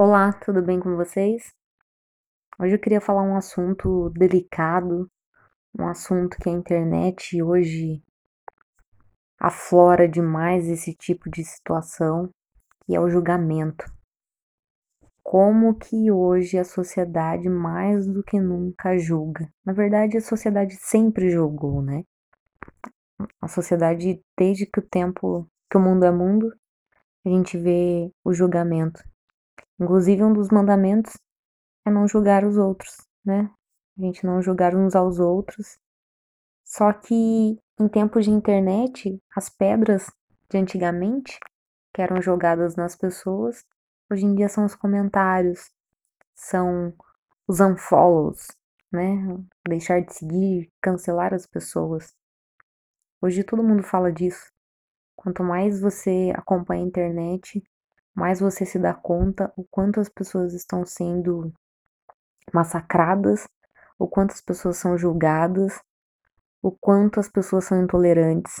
Olá, tudo bem com vocês? Hoje eu queria falar um assunto delicado, um assunto que a internet hoje aflora demais esse tipo de situação, que é o julgamento. Como que hoje a sociedade mais do que nunca julga? Na verdade, a sociedade sempre julgou, né? A sociedade, desde que o tempo, que o mundo é mundo, a gente vê o julgamento. Inclusive, um dos mandamentos é não julgar os outros, né? A gente não julgar uns aos outros. Só que em tempos de internet, as pedras de antigamente, que eram jogadas nas pessoas, hoje em dia são os comentários, são os unfollows, né? Deixar de seguir, cancelar as pessoas. Hoje todo mundo fala disso. Quanto mais você acompanha a internet, mais você se dá conta o quanto as pessoas estão sendo massacradas, o quanto as pessoas são julgadas, o quanto as pessoas são intolerantes.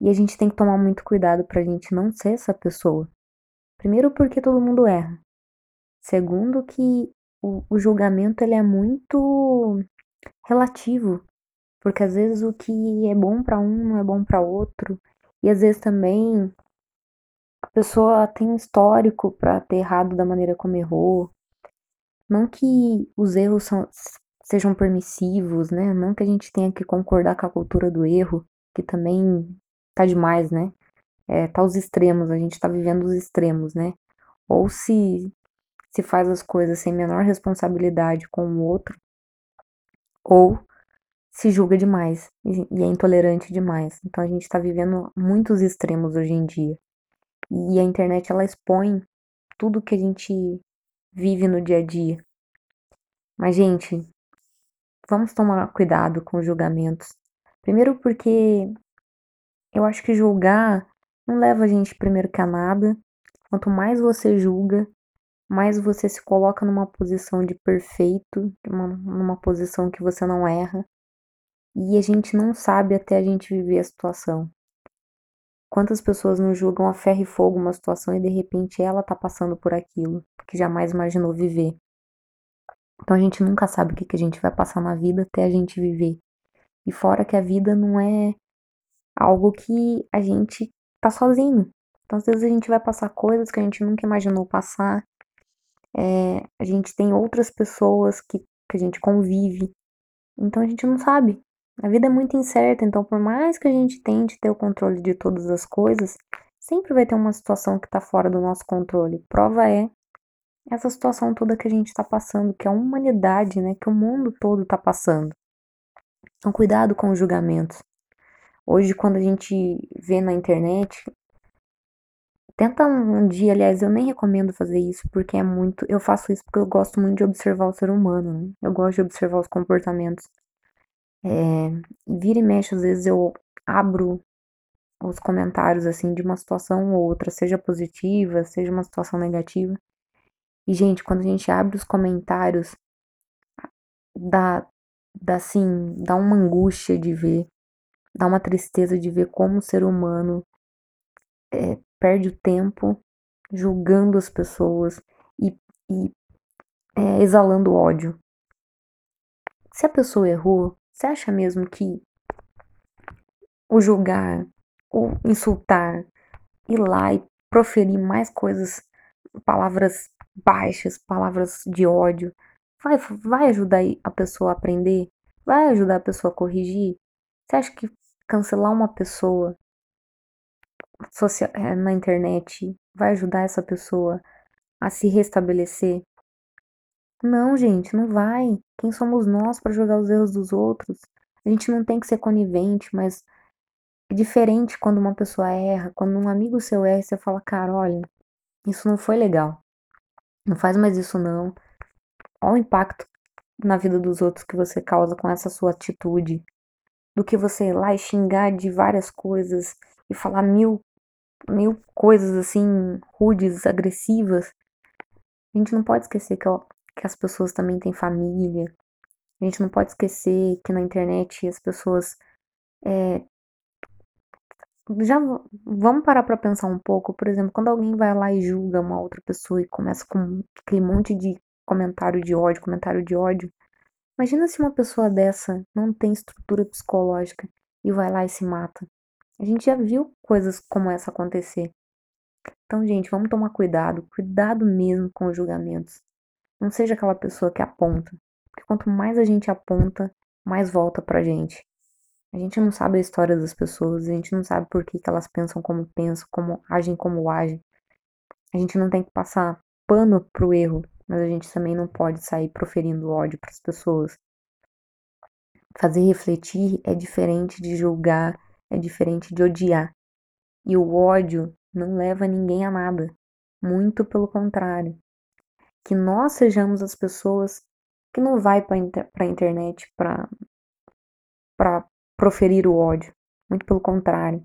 E a gente tem que tomar muito cuidado para a gente não ser essa pessoa. Primeiro, porque todo mundo erra. Segundo, que o, o julgamento ele é muito relativo, porque às vezes o que é bom para um não é bom para outro, e às vezes também pessoa tem histórico para ter errado da maneira como errou. Não que os erros são, sejam permissivos, né? Não que a gente tenha que concordar com a cultura do erro, que também tá demais, né? É, tá os extremos, a gente tá vivendo os extremos, né? Ou se se faz as coisas sem menor responsabilidade com o outro, ou se julga demais e é intolerante demais. Então a gente está vivendo muitos extremos hoje em dia. E a internet ela expõe tudo que a gente vive no dia a dia. Mas, gente, vamos tomar cuidado com os julgamentos. Primeiro, porque eu acho que julgar não leva a gente primeiro que a nada. Quanto mais você julga, mais você se coloca numa posição de perfeito, uma, numa posição que você não erra. E a gente não sabe até a gente viver a situação. Quantas pessoas não julgam a ferro e fogo uma situação e de repente ela tá passando por aquilo que jamais imaginou viver. Então a gente nunca sabe o que, que a gente vai passar na vida até a gente viver. E fora que a vida não é algo que a gente tá sozinho. Então às vezes a gente vai passar coisas que a gente nunca imaginou passar. É, a gente tem outras pessoas que, que a gente convive. Então a gente não sabe. A vida é muito incerta, então por mais que a gente tente ter o controle de todas as coisas, sempre vai ter uma situação que está fora do nosso controle. Prova é essa situação toda que a gente está passando, que a humanidade, né, que o mundo todo está passando. Então cuidado com os julgamentos. Hoje, quando a gente vê na internet, tenta um dia, aliás, eu nem recomendo fazer isso porque é muito. Eu faço isso porque eu gosto muito de observar o ser humano, né? Eu gosto de observar os comportamentos. É, vira e mexe, às vezes eu abro os comentários assim de uma situação ou outra, seja positiva, seja uma situação negativa. E, gente, quando a gente abre os comentários, dá, dá assim, dá uma angústia de ver, dá uma tristeza de ver como o ser humano é, perde o tempo julgando as pessoas e, e é, exalando ódio. Se a pessoa errou, você acha mesmo que o julgar, o insultar, ir lá e proferir mais coisas, palavras baixas, palavras de ódio, vai, vai ajudar a pessoa a aprender? Vai ajudar a pessoa a corrigir? Você acha que cancelar uma pessoa eh, na internet vai ajudar essa pessoa a se restabelecer? Não, gente, não vai. Quem somos nós para julgar os erros dos outros? A gente não tem que ser conivente, mas é diferente quando uma pessoa erra, quando um amigo seu erra, você fala, cara, olha, isso não foi legal. Não faz mais isso não. Olha o impacto na vida dos outros que você causa com essa sua atitude. Do que você ir lá e xingar de várias coisas e falar mil, mil coisas assim, rudes, agressivas. A gente não pode esquecer que que as pessoas também têm família. A gente não pode esquecer que na internet as pessoas é, já vamos parar para pensar um pouco, por exemplo, quando alguém vai lá e julga uma outra pessoa e começa com aquele monte de comentário de ódio, comentário de ódio. Imagina se uma pessoa dessa não tem estrutura psicológica e vai lá e se mata. A gente já viu coisas como essa acontecer. Então, gente, vamos tomar cuidado, cuidado mesmo com os julgamentos. Não seja aquela pessoa que aponta, porque quanto mais a gente aponta, mais volta pra gente. A gente não sabe a história das pessoas, a gente não sabe por que, que elas pensam como pensam, como agem como agem. A gente não tem que passar pano pro erro, mas a gente também não pode sair proferindo ódio para as pessoas. Fazer refletir é diferente de julgar, é diferente de odiar. E o ódio não leva ninguém a nada. Muito pelo contrário. Que nós sejamos as pessoas que não vai para inter a internet para proferir o ódio. Muito pelo contrário.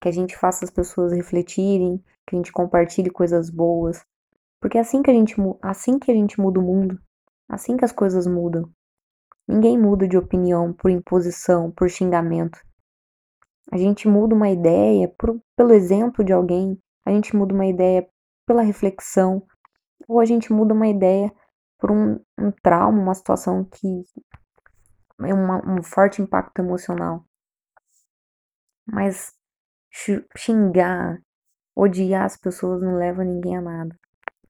Que a gente faça as pessoas refletirem, que a gente compartilhe coisas boas. Porque é assim que a gente, assim que a gente muda o mundo, assim que as coisas mudam. Ninguém muda de opinião por imposição, por xingamento. A gente muda uma ideia por, pelo exemplo de alguém, a gente muda uma ideia pela reflexão, ou a gente muda uma ideia por um, um trauma, uma situação que é uma, um forte impacto emocional. Mas xingar, odiar as pessoas não leva ninguém a nada.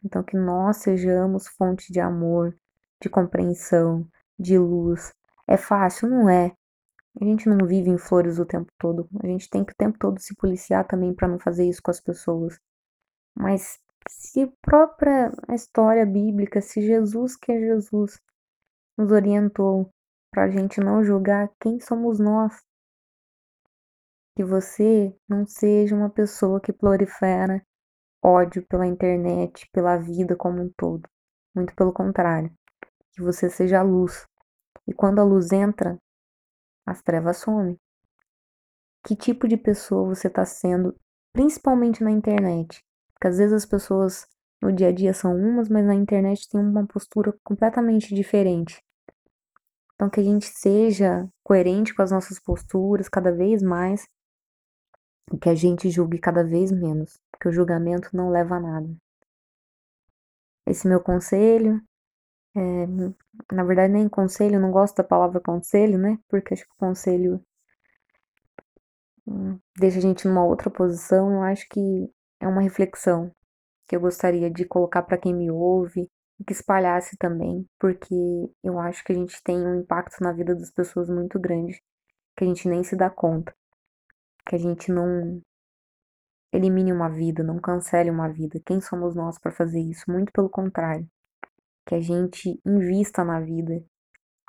Então, que nós sejamos fonte de amor, de compreensão, de luz. É fácil? Não é. A gente não vive em flores o tempo todo. A gente tem que o tempo todo se policiar também para não fazer isso com as pessoas. Mas se a própria história bíblica, se Jesus, que é Jesus, nos orientou para a gente não julgar quem somos nós, que você não seja uma pessoa que prolifera ódio pela internet, pela vida como um todo. Muito pelo contrário, que você seja a luz, e quando a luz entra, as trevas somem. Que tipo de pessoa você está sendo, principalmente na internet? Porque às vezes as pessoas no dia a dia são umas, mas na internet tem uma postura completamente diferente. Então que a gente seja coerente com as nossas posturas cada vez mais que a gente julgue cada vez menos, porque o julgamento não leva a nada. Esse meu conselho, é, na verdade, nem conselho, não gosto da palavra conselho, né? Porque acho que conselho hum, deixa a gente numa outra posição. Eu acho que é uma reflexão que eu gostaria de colocar para quem me ouve e que espalhasse também, porque eu acho que a gente tem um impacto na vida das pessoas muito grande que a gente nem se dá conta. Que a gente não elimine uma vida, não cancele uma vida. Quem somos nós para fazer isso? Muito pelo contrário que a gente invista na vida,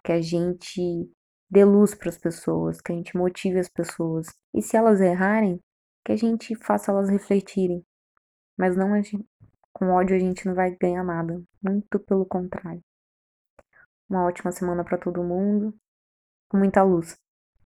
que a gente dê luz para as pessoas, que a gente motive as pessoas. E se elas errarem, que a gente faça elas refletirem. Mas não gente, com ódio a gente não vai ganhar nada, muito pelo contrário. Uma ótima semana para todo mundo, com muita luz.